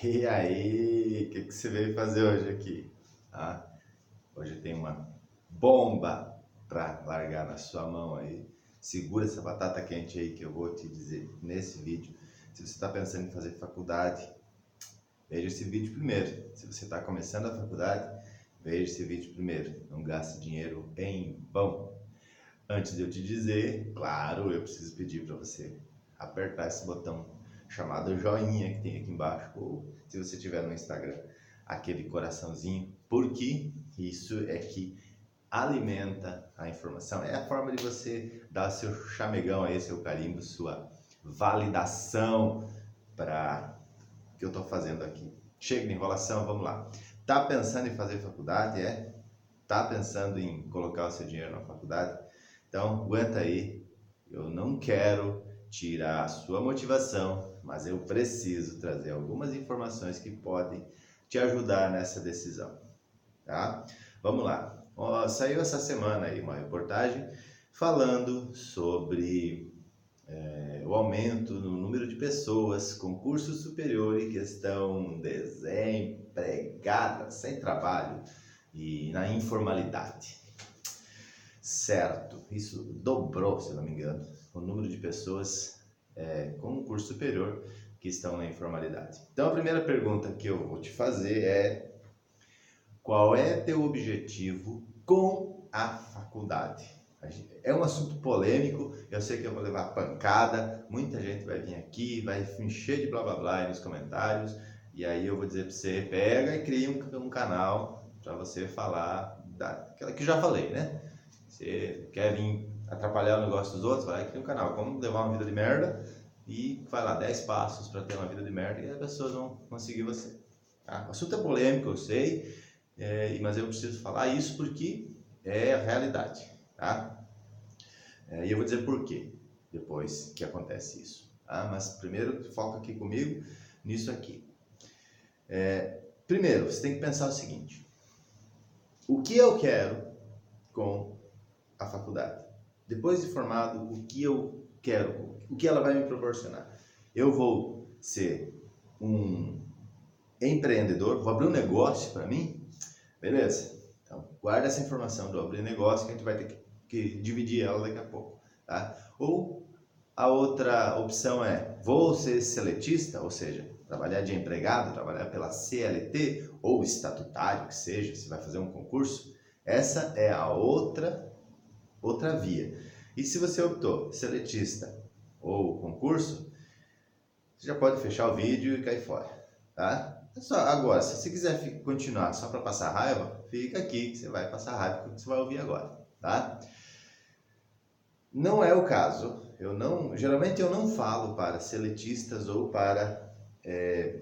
E aí, o que, que você veio fazer hoje aqui? Ah, hoje tem uma bomba para largar na sua mão aí. Segura essa batata quente aí que eu vou te dizer nesse vídeo. Se você está pensando em fazer faculdade, veja esse vídeo primeiro. Se você está começando a faculdade, veja esse vídeo primeiro. Não gaste dinheiro em vão. Antes de eu te dizer, claro, eu preciso pedir para você apertar esse botão chamado joinha que tem aqui embaixo, ou se você tiver no Instagram, aquele coraçãozinho, porque isso é que alimenta a informação. É a forma de você dar seu chamegão aí, seu carimbo, sua validação para o que eu estou fazendo aqui. Chega de enrolação, vamos lá. Tá pensando em fazer faculdade? É? Tá pensando em colocar o seu dinheiro na faculdade? Então, aguenta aí. Eu não quero tirar a sua motivação, mas eu preciso trazer algumas informações que podem te ajudar nessa decisão, tá? Vamos lá. Ó, saiu essa semana aí uma reportagem falando sobre é, o aumento no número de pessoas com curso superior e que estão desempregadas, sem trabalho e na informalidade. Certo, isso dobrou, se não me engano, o número de pessoas é, com um curso superior que estão na informalidade. Então, a primeira pergunta que eu vou te fazer é: qual é teu objetivo com a faculdade? É um assunto polêmico, eu sei que eu vou levar pancada, muita gente vai vir aqui, vai encher de blá blá blá nos comentários, e aí eu vou dizer para você: pega e cria um, um canal para você falar daquela que já falei, né? Você quer vir atrapalhar o negócio dos outros, vai lá e cria um canal. Como levar uma vida de merda e vai lá 10 passos para ter uma vida de merda e as pessoas vão conseguir você. Tá? O assunto é polêmico, eu sei, é, mas eu preciso falar isso porque é a realidade. Tá? É, e eu vou dizer por quê depois que acontece isso. Tá? Mas primeiro foca aqui comigo nisso aqui. É, primeiro, você tem que pensar o seguinte: o que eu quero com a faculdade? Depois de formado, o que eu quero, o que ela vai me proporcionar. Eu vou ser um empreendedor, vou abrir um negócio para mim, beleza? Então, guarda essa informação do abrir negócio que a gente vai ter que, que dividir ela daqui a pouco, tá? Ou a outra opção é, vou ser seletista, ou seja, trabalhar de empregado, trabalhar pela CLT ou estatutário que seja, se vai fazer um concurso. Essa é a outra outra via. E se você optou seletista ou concurso, você já pode fechar o vídeo e cair fora, tá? É só, agora, se você quiser continuar só para passar raiva, fica aqui que você vai passar raiva com o que você vai ouvir agora, tá? Não é o caso. Eu não, geralmente eu não falo para seletistas ou para é,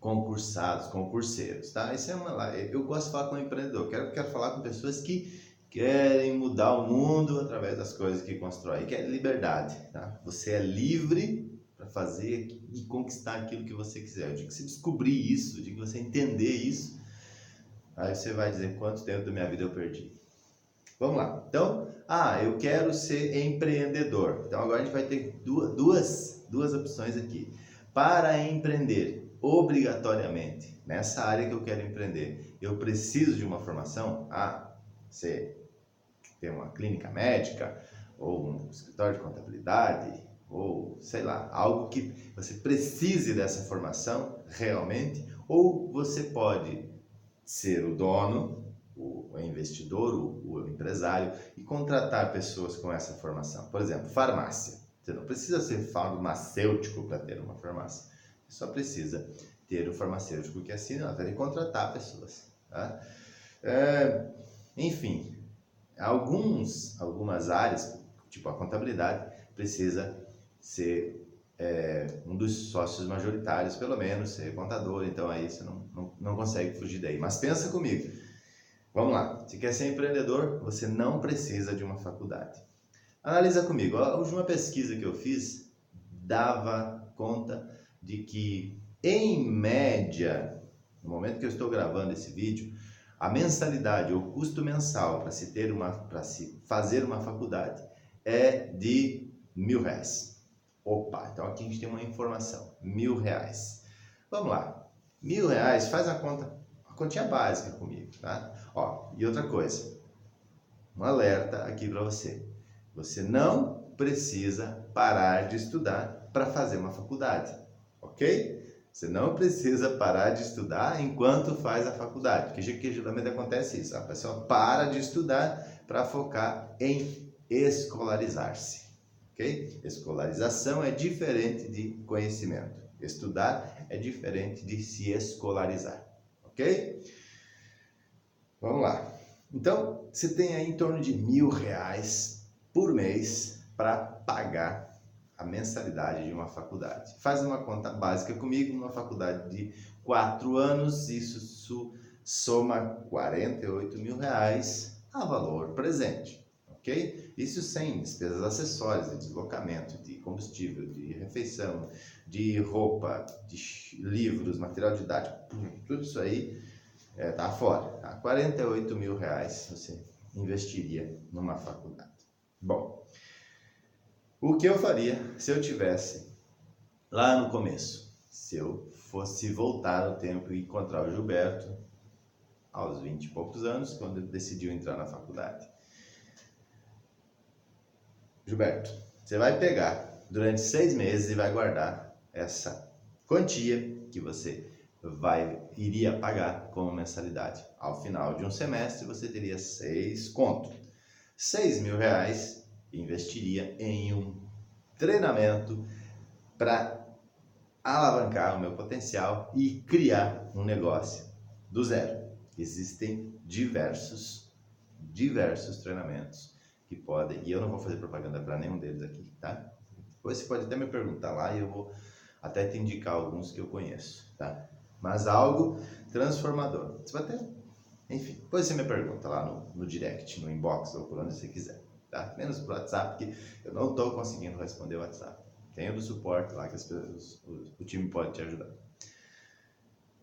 concursados, concurseiros, tá? Isso é uma, eu gosto de falar com empreendedor. Quero, quero falar com pessoas que querem mudar o mundo através das coisas que constrói, que é liberdade. Tá? Você é livre para fazer e conquistar aquilo que você quiser. Dia que você descobrir isso, dia que você entender isso, aí você vai dizer quanto tempo da minha vida eu perdi. Vamos lá. Então, ah, eu quero ser empreendedor. Então agora a gente vai ter duas, duas, duas opções aqui. Para empreender, obrigatoriamente, nessa área que eu quero empreender, eu preciso de uma formação? Ah, você ter uma clínica médica, ou um escritório de contabilidade, ou sei lá, algo que você precise dessa formação realmente, ou você pode ser o dono, o investidor, o, empresário e contratar pessoas com essa formação. Por exemplo, farmácia. Você não precisa ser farmacêutico para ter uma farmácia. Você só precisa ter o farmacêutico que assina, até contratar pessoas. Tá? É, enfim, alguns, algumas áreas, tipo a contabilidade, precisa ser é, um dos sócios majoritários, pelo menos, ser contador, então aí você não, não, não consegue fugir daí. Mas pensa comigo, vamos lá, se quer ser empreendedor, você não precisa de uma faculdade. Analisa comigo, a última pesquisa que eu fiz dava conta de que, em média, no momento que eu estou gravando esse vídeo, a mensalidade ou custo mensal para se ter uma para se fazer uma faculdade é de mil reais. Opa, então aqui a gente tem uma informação, mil reais. Vamos lá. Mil reais, faz a conta, a continha básica comigo, tá? Ó, e outra coisa, um alerta aqui para você. Você não precisa parar de estudar para fazer uma faculdade, ok? Você não precisa parar de estudar enquanto faz a faculdade, porque geralmente acontece isso. A pessoa para de estudar para focar em escolarizar-se, ok? Escolarização é diferente de conhecimento. Estudar é diferente de se escolarizar, ok? Vamos lá. Então, você tem aí em torno de mil reais por mês para pagar a mensalidade de uma faculdade. Faz uma conta básica comigo, uma faculdade de quatro anos, isso soma 48 mil reais a valor presente, ok? Isso sem despesas acessórias, de deslocamento, de combustível, de refeição, de roupa, de livros, material didático, tudo isso aí é, tá fora. Tá? 48 mil reais você investiria numa faculdade. Bom, o que eu faria se eu tivesse lá no começo? Se eu fosse voltar no tempo e encontrar o Gilberto aos 20 e poucos anos, quando ele decidiu entrar na faculdade. Gilberto, você vai pegar durante seis meses e vai guardar essa quantia que você vai iria pagar como mensalidade. Ao final de um semestre você teria seis conto, seis mil reais investiria em um treinamento para alavancar o meu potencial e criar um negócio do zero. Existem diversos, diversos treinamentos que podem, e eu não vou fazer propaganda para nenhum deles aqui, tá? Depois você pode até me perguntar lá e eu vou até te indicar alguns que eu conheço, tá? Mas algo transformador. Você vai ter, enfim, depois você me pergunta lá no, no direct, no inbox ou por onde você quiser tá? Menos pro WhatsApp, porque eu não estou conseguindo responder o WhatsApp. Tem o do suporte lá que as pessoas, o, o time pode te ajudar.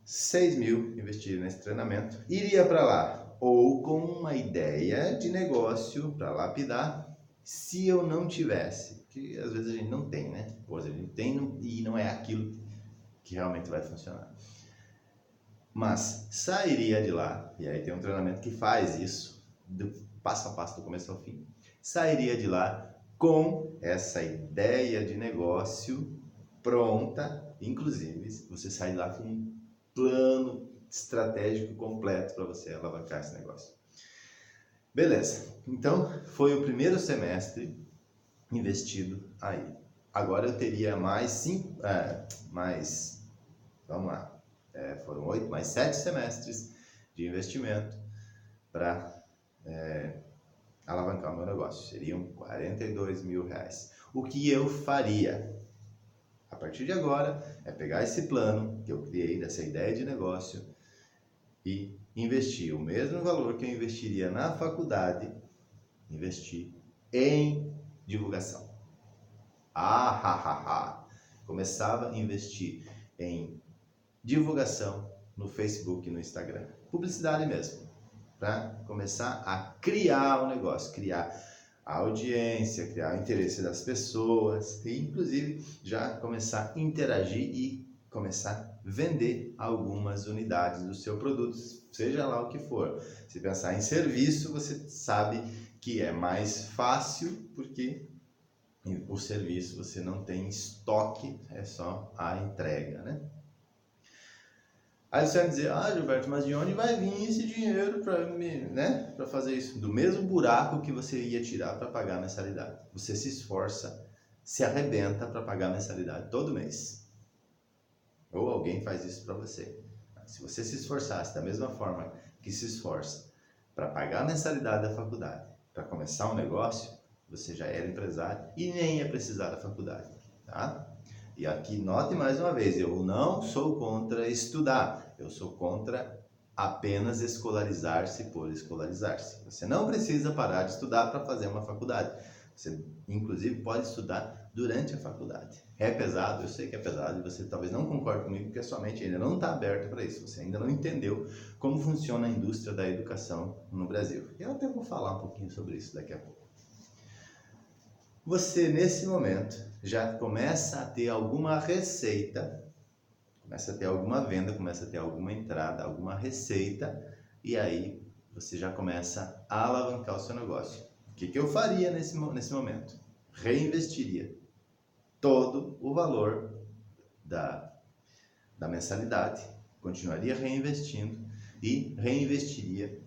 6 mil investir nesse treinamento, iria para lá ou com uma ideia de negócio para lapidar, se eu não tivesse, que às vezes a gente não tem, né? Pois a gente tem e não é aquilo que realmente vai funcionar. Mas sairia de lá, e aí tem um treinamento que faz isso, do passo a passo do começo ao fim sairia de lá com essa ideia de negócio pronta, inclusive você sai lá com um plano estratégico completo para você alavancar esse negócio. Beleza, então foi o primeiro semestre investido aí. Agora eu teria mais cinco, é, mais, vamos lá, é, foram oito, mais sete semestres de investimento para é, alavancar o meu negócio. Seriam 42 mil reais. O que eu faria? A partir de agora é pegar esse plano que eu criei dessa ideia de negócio e investir o mesmo valor que eu investiria na faculdade, investir em divulgação. Ah, ha, ha, ha. Começava a investir em divulgação no Facebook e no Instagram. Publicidade mesmo para começar a criar o negócio, criar a audiência, criar o interesse das pessoas e inclusive já começar a interagir e começar a vender algumas unidades do seu produto, seja lá o que for. Se pensar em serviço, você sabe que é mais fácil porque o serviço você não tem estoque, é só a entrega, né? Aí você vai dizer, ah, Gilberto, mas de onde vai vir esse dinheiro para né, fazer isso? Do mesmo buraco que você ia tirar para pagar a mensalidade. Você se esforça, se arrebenta para pagar a mensalidade todo mês. Ou alguém faz isso para você. Se você se esforçasse da mesma forma que se esforça para pagar a mensalidade da faculdade, para começar um negócio, você já era empresário e nem ia precisar da faculdade, tá? E aqui note mais uma vez, eu não sou contra estudar, eu sou contra apenas escolarizar-se por escolarizar-se. Você não precisa parar de estudar para fazer uma faculdade. Você, inclusive, pode estudar durante a faculdade. É pesado, eu sei que é pesado e você talvez não concorde comigo porque a sua mente ainda não está aberta para isso. Você ainda não entendeu como funciona a indústria da educação no Brasil. Eu até vou falar um pouquinho sobre isso daqui a pouco você nesse momento já começa a ter alguma receita, começa a ter alguma venda, começa a ter alguma entrada, alguma receita, e aí você já começa a alavancar o seu negócio. O que, que eu faria nesse, nesse momento? Reinvestiria todo o valor da, da mensalidade, continuaria reinvestindo e reinvestiria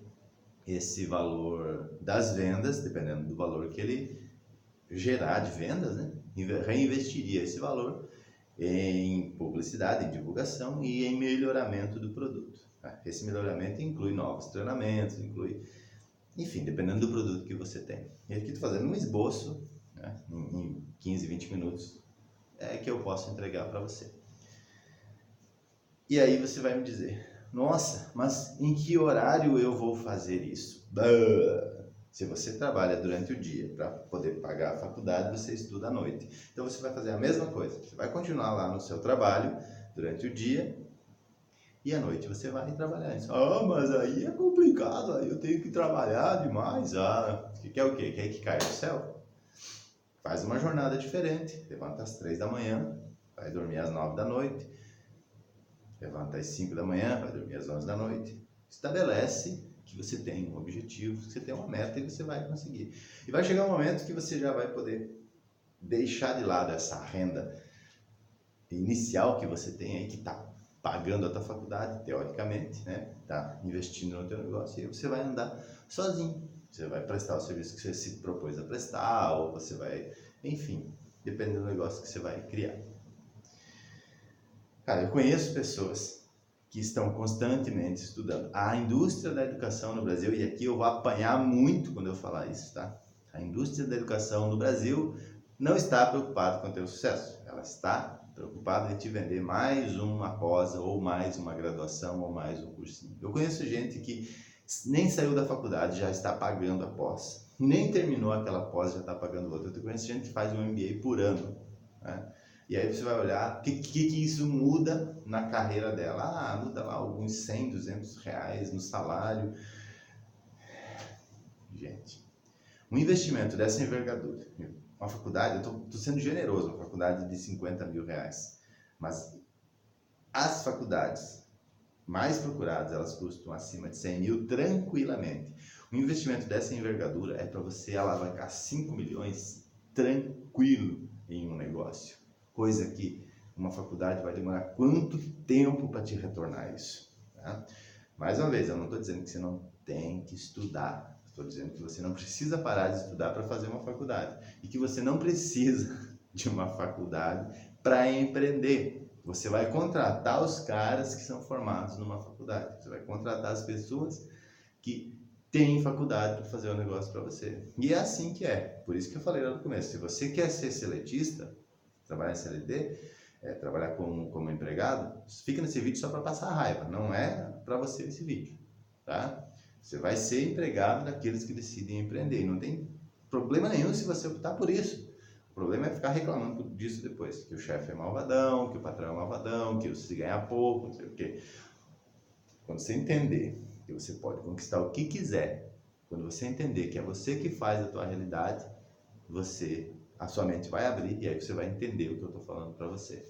esse valor das vendas, dependendo do valor que ele gerar de vendas, né? reinvestiria esse valor em publicidade, em divulgação e em melhoramento do produto. Tá? Esse melhoramento inclui novos treinamentos, inclui, enfim, dependendo do produto que você tem. E aqui estou fazendo um esboço, né? em 15, 20 minutos, é que eu posso entregar para você. E aí você vai me dizer, nossa, mas em que horário eu vou fazer isso? Se você trabalha durante o dia para poder pagar a faculdade, você estuda à noite. Então você vai fazer a mesma coisa. Você vai continuar lá no seu trabalho durante o dia e à noite você vai trabalhar. Ah, mas aí é complicado, aí eu tenho que trabalhar demais. Ah, quer o quê? Quer que caia do céu? Faz uma jornada diferente. Levanta às três da manhã, vai dormir às nove da noite levanta às 5 da manhã, vai dormir às 11 da noite. Estabelece que você tem um objetivo, que você tem uma meta e você vai conseguir. E vai chegar um momento que você já vai poder deixar de lado essa renda inicial que você tem aí, que está pagando a tua faculdade, teoricamente, né? Está investindo no teu negócio e você vai andar sozinho. Você vai prestar o serviço que você se propôs a prestar, ou você vai, enfim, dependendo do negócio que você vai criar. Cara, eu conheço pessoas que estão constantemente estudando. A indústria da educação no Brasil, e aqui eu vou apanhar muito quando eu falar isso, tá? A indústria da educação no Brasil não está preocupada com o teu sucesso. Ela está preocupada em te vender mais uma pós ou mais uma graduação ou mais um cursinho. Eu conheço gente que nem saiu da faculdade já está pagando a pós. Nem terminou aquela pós já está pagando outra. Eu conheço gente que faz um MBA por ano. Né? E aí você vai olhar o que, que, que, isso muda na carreira dela. Ah, muda lá alguns 100, 200 reais no salário. Gente, um investimento dessa envergadura, uma faculdade, eu estou sendo generoso, uma faculdade de 50 mil reais, mas as faculdades mais procuradas, elas custam acima de 100 mil tranquilamente. Um investimento dessa envergadura é para você alavancar 5 milhões tranquilo em um negócio coisa que uma faculdade vai demorar quanto tempo para te retornar isso? Tá? Mais uma vez, eu não estou dizendo que você não tem que estudar, estou dizendo que você não precisa parar de estudar para fazer uma faculdade e que você não precisa de uma faculdade para empreender. Você vai contratar os caras que são formados numa faculdade, você vai contratar as pessoas que têm faculdade para fazer o um negócio para você. E é assim que é. Por isso que eu falei lá no começo. Se você quer ser seletista, trabalhar em CLT, é, trabalhar como, como empregado, fica nesse vídeo só para passar raiva, não é para você esse vídeo, tá? Você vai ser empregado daqueles que decidem empreender, não tem problema nenhum se você optar por isso. O problema é ficar reclamando disso depois, que o chefe é malvadão, que o patrão é malvadão, que você ganha pouco, não sei o quê. Quando você entender que você pode conquistar o que quiser, quando você entender que é você que faz a tua realidade, você a sua mente vai abrir e aí você vai entender o que eu estou falando para você.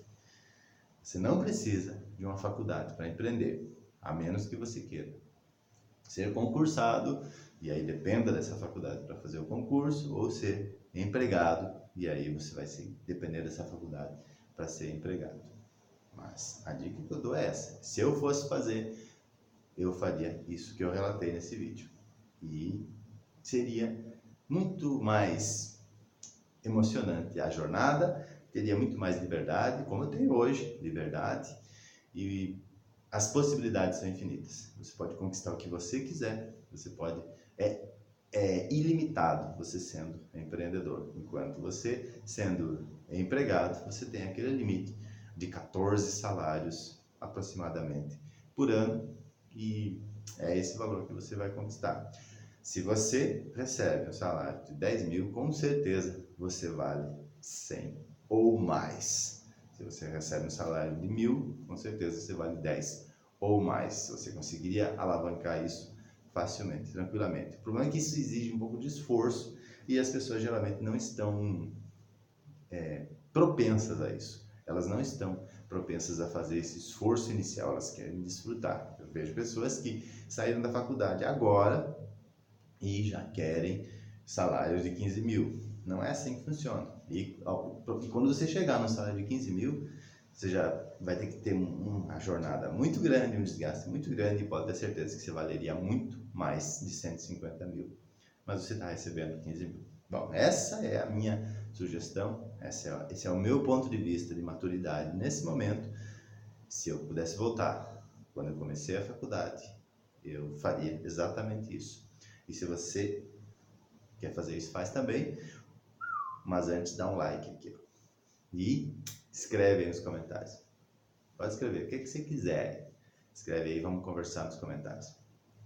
Você não precisa de uma faculdade para empreender, a menos que você queira ser concursado e aí dependa dessa faculdade para fazer o concurso ou ser empregado e aí você vai se depender dessa faculdade para ser empregado. Mas a dica que eu dou é essa: se eu fosse fazer, eu faria isso que eu relatei nesse vídeo e seria muito mais emocionante a jornada, teria muito mais liberdade, como eu tenho hoje, liberdade, e as possibilidades são infinitas. Você pode conquistar o que você quiser, você pode é, é ilimitado você sendo empreendedor, enquanto você sendo empregado, você tem aquele limite de 14 salários aproximadamente por ano e é esse valor que você vai conquistar. Se você recebe um salário de 10 mil, com certeza você vale 100 ou mais. Se você recebe um salário de mil, com certeza você vale 10 ou mais. Você conseguiria alavancar isso facilmente, tranquilamente. O problema é que isso exige um pouco de esforço e as pessoas geralmente não estão é, propensas a isso. Elas não estão propensas a fazer esse esforço inicial, elas querem desfrutar. Eu vejo pessoas que saíram da faculdade agora e já querem salários de 15 mil. Não é assim que funciona. E, e quando você chegar no salário de 15 mil, você já vai ter que ter uma jornada muito grande, um desgaste muito grande e pode ter certeza que você valeria muito mais de 150 mil. Mas você está recebendo 15 mil. Bom, essa é a minha sugestão, é, esse é o meu ponto de vista de maturidade nesse momento. Se eu pudesse voltar, quando eu comecei a faculdade, eu faria exatamente isso. E se você quer fazer isso, faz também. Mas antes, dá um like aqui. E escreve aí nos comentários. Pode escrever o que, que você quiser. Escreve aí, vamos conversar nos comentários.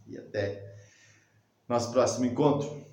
E até nosso próximo encontro.